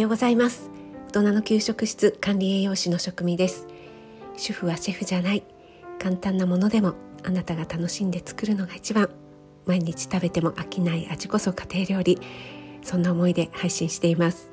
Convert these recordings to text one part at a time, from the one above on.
ようございます。大人の給食室管理栄養士の職味です。主婦はシェフじゃない。簡単なものでもあなたが楽しんで作るのが一番。毎日食べても飽きない味こそ家庭料理。そんな思いで配信しています。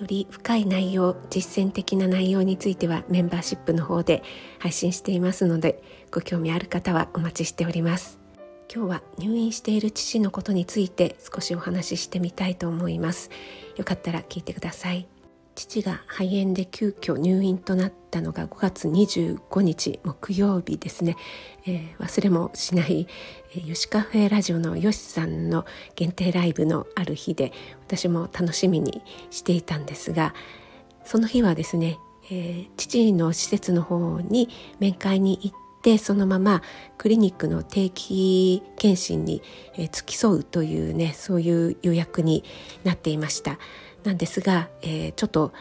より深い内容実践的な内容についてはメンバーシップの方で配信していますのでご興味ある方はお待ちしております。今日は入院している父のことについて少しお話ししてみたいと思います。よかったら聞いてください。父が肺炎で急遽入院となったのが5月25日木曜日ですね、えー、忘れもしない、えー、ヨシカフェラジオのヨシさんの限定ライブのある日で私も楽しみにしていたんですがその日はですね、えー、父の施設の方に面会に行ってそのままクリニックの定期検診に、付き添うというねそういう予約になっていました。なんですが、えー、ちょっと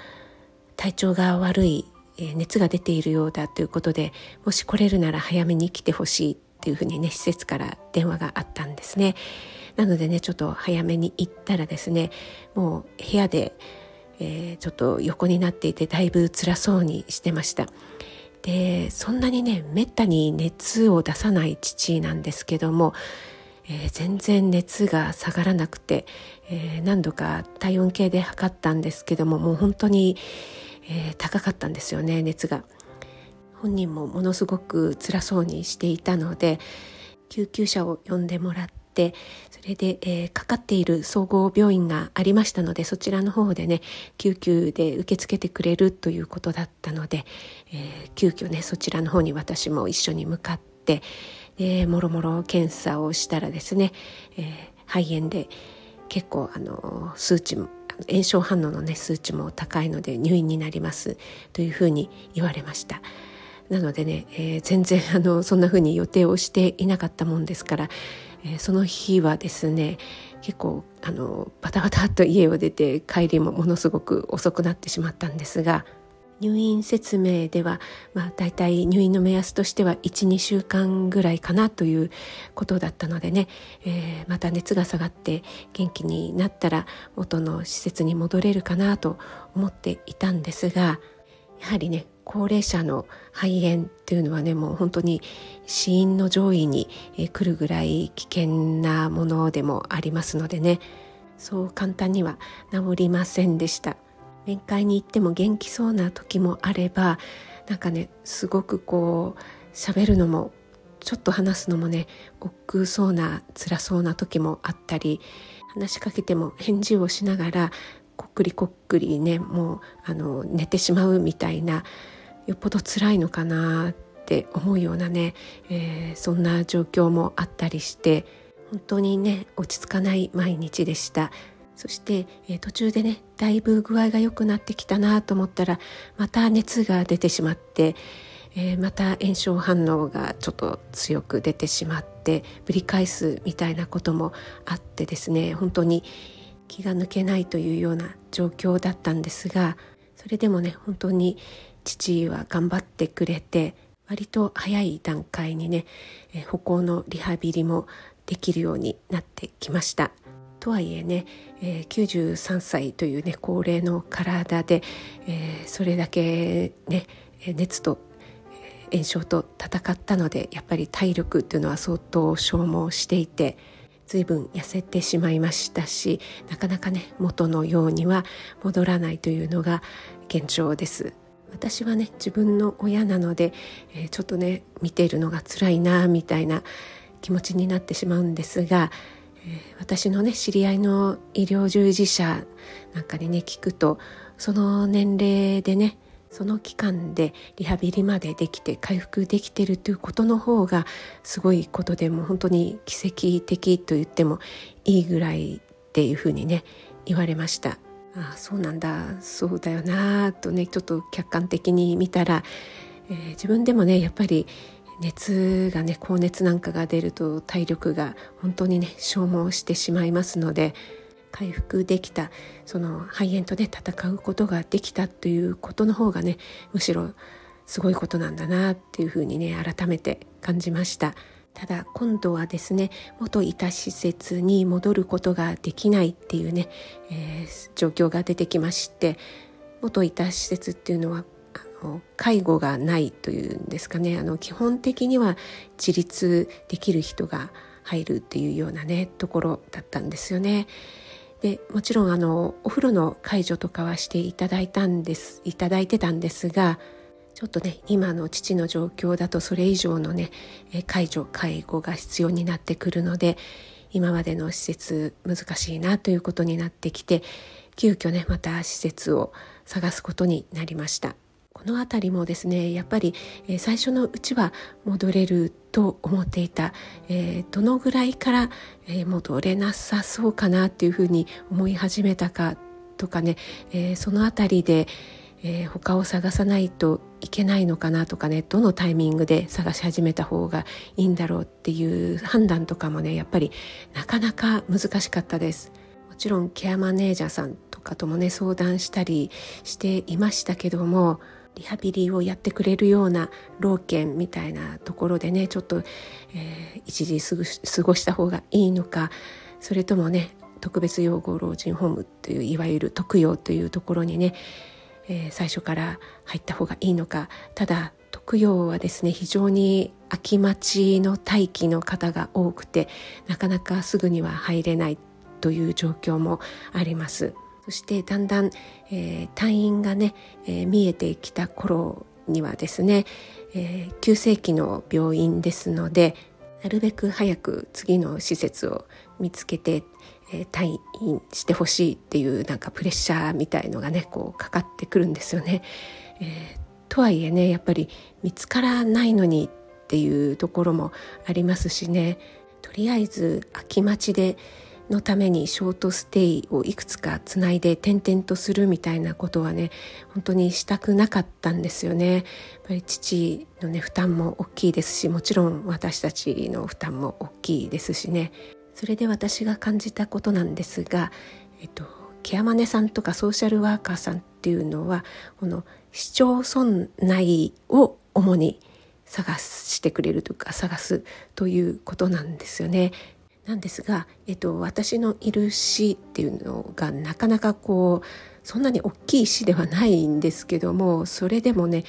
体調が悪い、えー、熱が出ているようだということでもし来れるなら早めに来てほしいっていうふうにね施設から電話があったんですね。なのでねちょっと早めに行ったらですねもう部屋で、えー、ちょっと横になっていてだいぶ辛そうにしてました。でそんなにねめったに熱を出さない父なんですけどもえー、全然熱が下がらなくて、えー、何度か体温計で測ったんですけどももう本当に、えー、高かったんですよね熱が。本人もものすごく辛そうにしていたので救急車を呼んでもらってそれで、えー、かかっている総合病院がありましたのでそちらの方でね救急で受け付けてくれるということだったので、えー、急遽ねそちらの方に私も一緒に向かって、えー、もろもろ検査をしたらですね、えー、肺炎で結構あの数値も炎症反応のね数値も高いので入院になりますというふうに言われました。なのでね、えー、全然あのそんなふうに予定をしていなかったもんですから、えー、その日はですね結構あのバタバタっと家を出て帰りもものすごく遅くなってしまったんですが入院説明では、まあ、大体入院の目安としては12週間ぐらいかなということだったのでね、えー、また熱が下がって元気になったら元の施設に戻れるかなと思っていたんですがやはりね高齢者の肺炎っていうのはねもう本当に死因の上位に来るぐらい危険なものでもありますのでねそう簡単には治りませんでした。面会に行っても元気そうな時もあればなんかねすごくこう喋るのもちょっと話すのもね億劫そうな辛そうな時もあったり話しかけても返事をしながらこっくりこっくりねもうあの寝てしまうみたいなよっぽど辛いのかなって思うようなね、えー、そんな状況もあったりして本当にね落ち着かない毎日でした。そして、えー、途中でねだいぶ具合が良くなってきたなと思ったらまた熱が出てしまって、えー、また炎症反応がちょっと強く出てしまってぶり返すみたいなこともあってですね本当に気が抜けないというような状況だったんですがそれでもね本当に父は頑張ってくれて割と早い段階にね、歩行のリハビリもできるようになってきました。とはいえね、え、93歳というね高齢の体で、え、それだけね熱と炎症と戦ったのでやっぱり体力っていうのは相当消耗していて随分痩せてしまいましたしなかなかね元のようには戻らないというのが現状です私はね自分の親なので、えー、ちょっとね見ているのが辛いなみたいな気持ちになってしまうんですがえ私のね知り合いの医療従事者なんかにね聞くとその年齢でねその期間でリハビリまでできて回復できてるということの方がすごいことでも本当に奇跡的と言ってもいいぐらいっていうふうにね言われました。あそうなんだ。そうだよなとねちょっと客観的に見たら、えー、自分でもねやっぱり熱がね高熱なんかが出ると体力が本当にね消耗してしまいますので回復できたその肺炎とね戦うことができたということの方がねむしろすごいことなんだなっていうふうにね改めて感じました。ただ今度はですね元いた施設に戻ることができないっていうね、えー、状況が出てきまして元いた施設っていうのはあの介護がないというんですかねあの基本的には自立できる人が入るっていうようなねところだったんですよね。でもちろんあのお風呂の介助とかはしていただいたんですいただいてたんですがちょっとね今の父の状況だとそれ以上のね介助介護が必要になってくるので今までの施設難しいなということになってきて急遽ねまた施設を探すことになりました。この辺りもですねやっぱり、最初のうちは戻れると思っていた、えー、どのぐらいから、戻れなさそうかなっていうふうに思い始めたかとかね、えー、その辺りで、えー、他を探さないといけないのかなとかねどのタイミングで探し始めた方がいいんだろうっていう判断とかもねやっぱりなかなか難しかったです。もちろんケアマネージャーさんとかともね相談したりしていましたけどもリハビリをやってくれるような老犬みたいなところでねちょっと、えー、一時過ごした方がいいのかそれともね特別養護老人ホームといういわゆる特養というところにねえー、最初から入った方がいいのかただ特養はですね非常に空き待ちの待機の方が多くてなかなかすぐには入れないという状況もあります。そしてだんだん、えー、退院がね、えー、見えてきた頃にはですね、えー、急性期の病院ですのでなるべく早く次の施設を見つけてえー、退院してほしいっていうなんかプレッシャーみたいのがねこうかかってくるんですよね。えー、とはいえねやっぱり見つからないのにっていうところもありますしねとりあえず空き待ちでのためにショートステイをいくつかつないで転々とするみたいなことはね本当にしたくなかったんですよね。やっぱり父のね負担も大きいですしもちろん私たちの負担も大きいですしねそれで私が感じたことなんですが、えっと、ケアマネさんとかソーシャルワーカーさんっていうのはこの市町村内を主に探してくれるというか探すということなんですよね。なんですが、えっと、私のいる市っていうのがなかなかこうそんなに大きい市ではないんですけどもそれでもね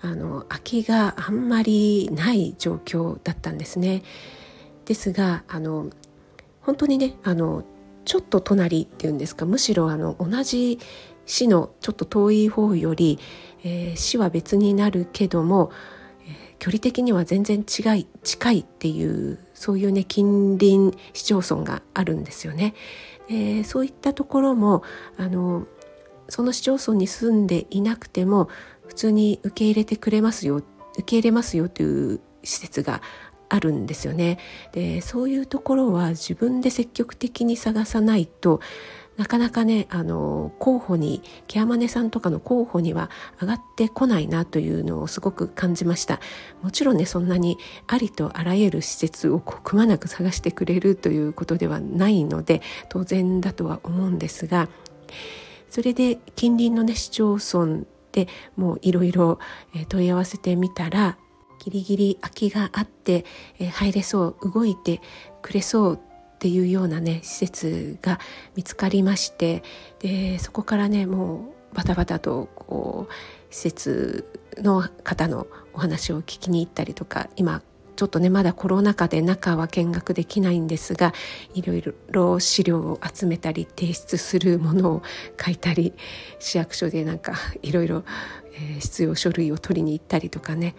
あの空きがあんまりない状況だったんですね。ですがあの本当にねあのちょっと隣っていうんですかむしろあの同じ市のちょっと遠い方より、えー、市は別になるけども、えー、距離的には全然違い近いっていうそういうね近隣市町村があるんですよね。えー、そういったところもあのその市町村に住んでいなくても普通に受け入れてくれますよ受け入れますよという施設があるんですよね。でそういうところは自分で積極的に探さないとなかなかねあの候補にケアマネさんとかの候補には上がってこないなというのをすごく感じましたもちろんねそんなにありとあらゆる施設をくまなく探してくれるということではないので当然だとは思うんですがそれで近隣のね市町村でもういろいろ問い合わせてみたらギリギリ空きがあって、えー、入れそう動いてくれそうっていうようなね施設が見つかりましてでそこからねもうバタバタとこう施設の方のお話を聞きに行ったりとか今ちょっとねまだコロナ禍で中は見学できないんですがいろいろ資料を集めたり提出するものを書いたり市役所でなんかいろいろ必要書類を取りに行ったりとかね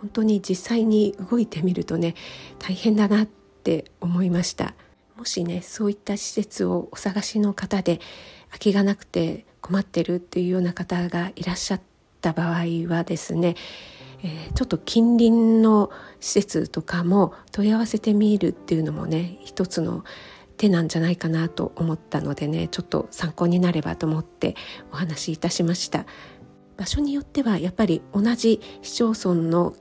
本当に実際に動いてみるとね大変だなって思いました。もしねそういった施設をお探しの方で空きがなくて困ってるっていうような方がいらっしゃった場合はですね、えー、ちょっと近隣の施設とかも問い合わせてみるっていうのもね一つの手なんじゃないかなと思ったのでねちょっと参考になればと思ってお話しいたしました。場所によってはやっぱり同じ市町村の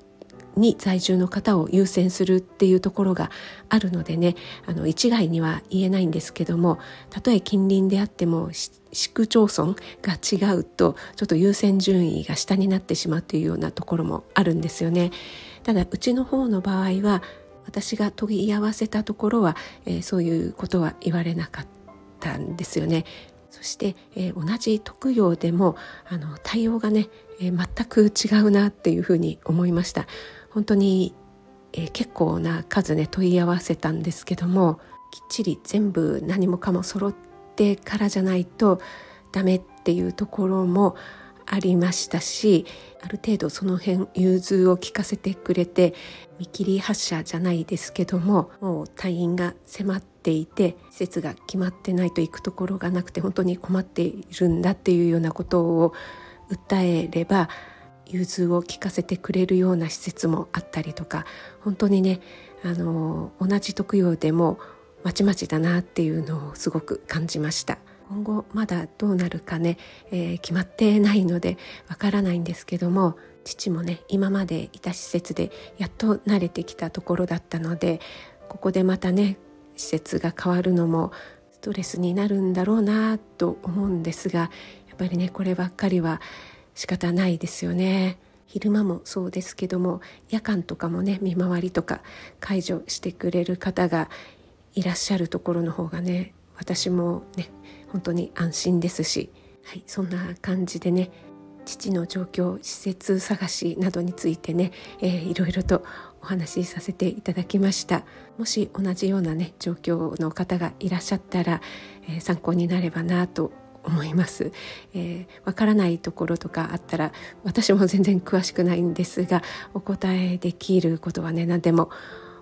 に在住の方を優先するっていうところがあるのでねあの一概には言えないんですけどもたとえ近隣であっても市区町村が違うとちょっと優先順位が下になってしまうというようなところもあるんですよね。ただうちの方の場合は私が問い合わせたところは、えー、そういうことは言われなかったんですよね。そして、えー、同じ特養でもあの対応がね、えー、全く違うなっていうふうに思いました本当に、えー、結構な数ね問い合わせたんですけどもきっちり全部何もかも揃ってからじゃないとダメっていうところもありましたしある程度その辺融通を聞かせてくれて見切り発車じゃないですけどももう退院が迫っていて施設が決まってないと行くところがなくて本当に困っているんだっていうようなことを訴えれば融通を聞かせてくれるような施設もあったりとか本当にねあの同じ特養でもまちまちだなっていうのをすごく感じました。今後まだどうなるかね、えー、決まってないのでわからないんですけども父もね今までいた施設でやっと慣れてきたところだったのでここでまたね施設が変わるのもストレスになるんだろうなと思うんですがやっぱりねこればっかりは仕方ないですよね。昼間もそうですけども夜間とかもね見回りとか解除してくれる方がいらっしゃるところの方がね私もね本当に安心ですし、はい、そんな感じでね父の状況施設探しなどについてね、えー、いろいろとお話しさせていただきましたもし同じようなね状況の方がいらっしゃったら、えー、参考になればなと思います、えー、わからないところとかあったら私も全然詳しくないんですがお答えできることはね何でも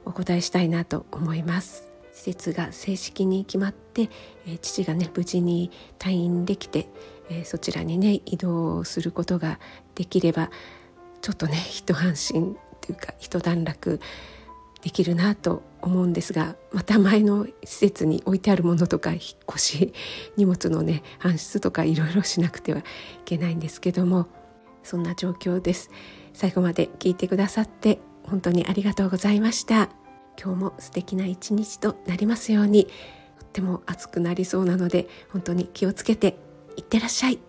お答えしたいなと思います。施設が正式に決まって、えー、父がね無事に退院できて、えー、そちらにね移動することができればちょっとね一安心というか一段落できるなと思うんですがまた前の施設に置いてあるものとか引っ越し荷物のね搬出とかいろいろしなくてはいけないんですけどもそんな状況です。最後まで聞いてくださって本当にありがとうございました。今日も素敵な一日となりますように。とっても暑くなりそうなので本当に気をつけていってらっしゃい。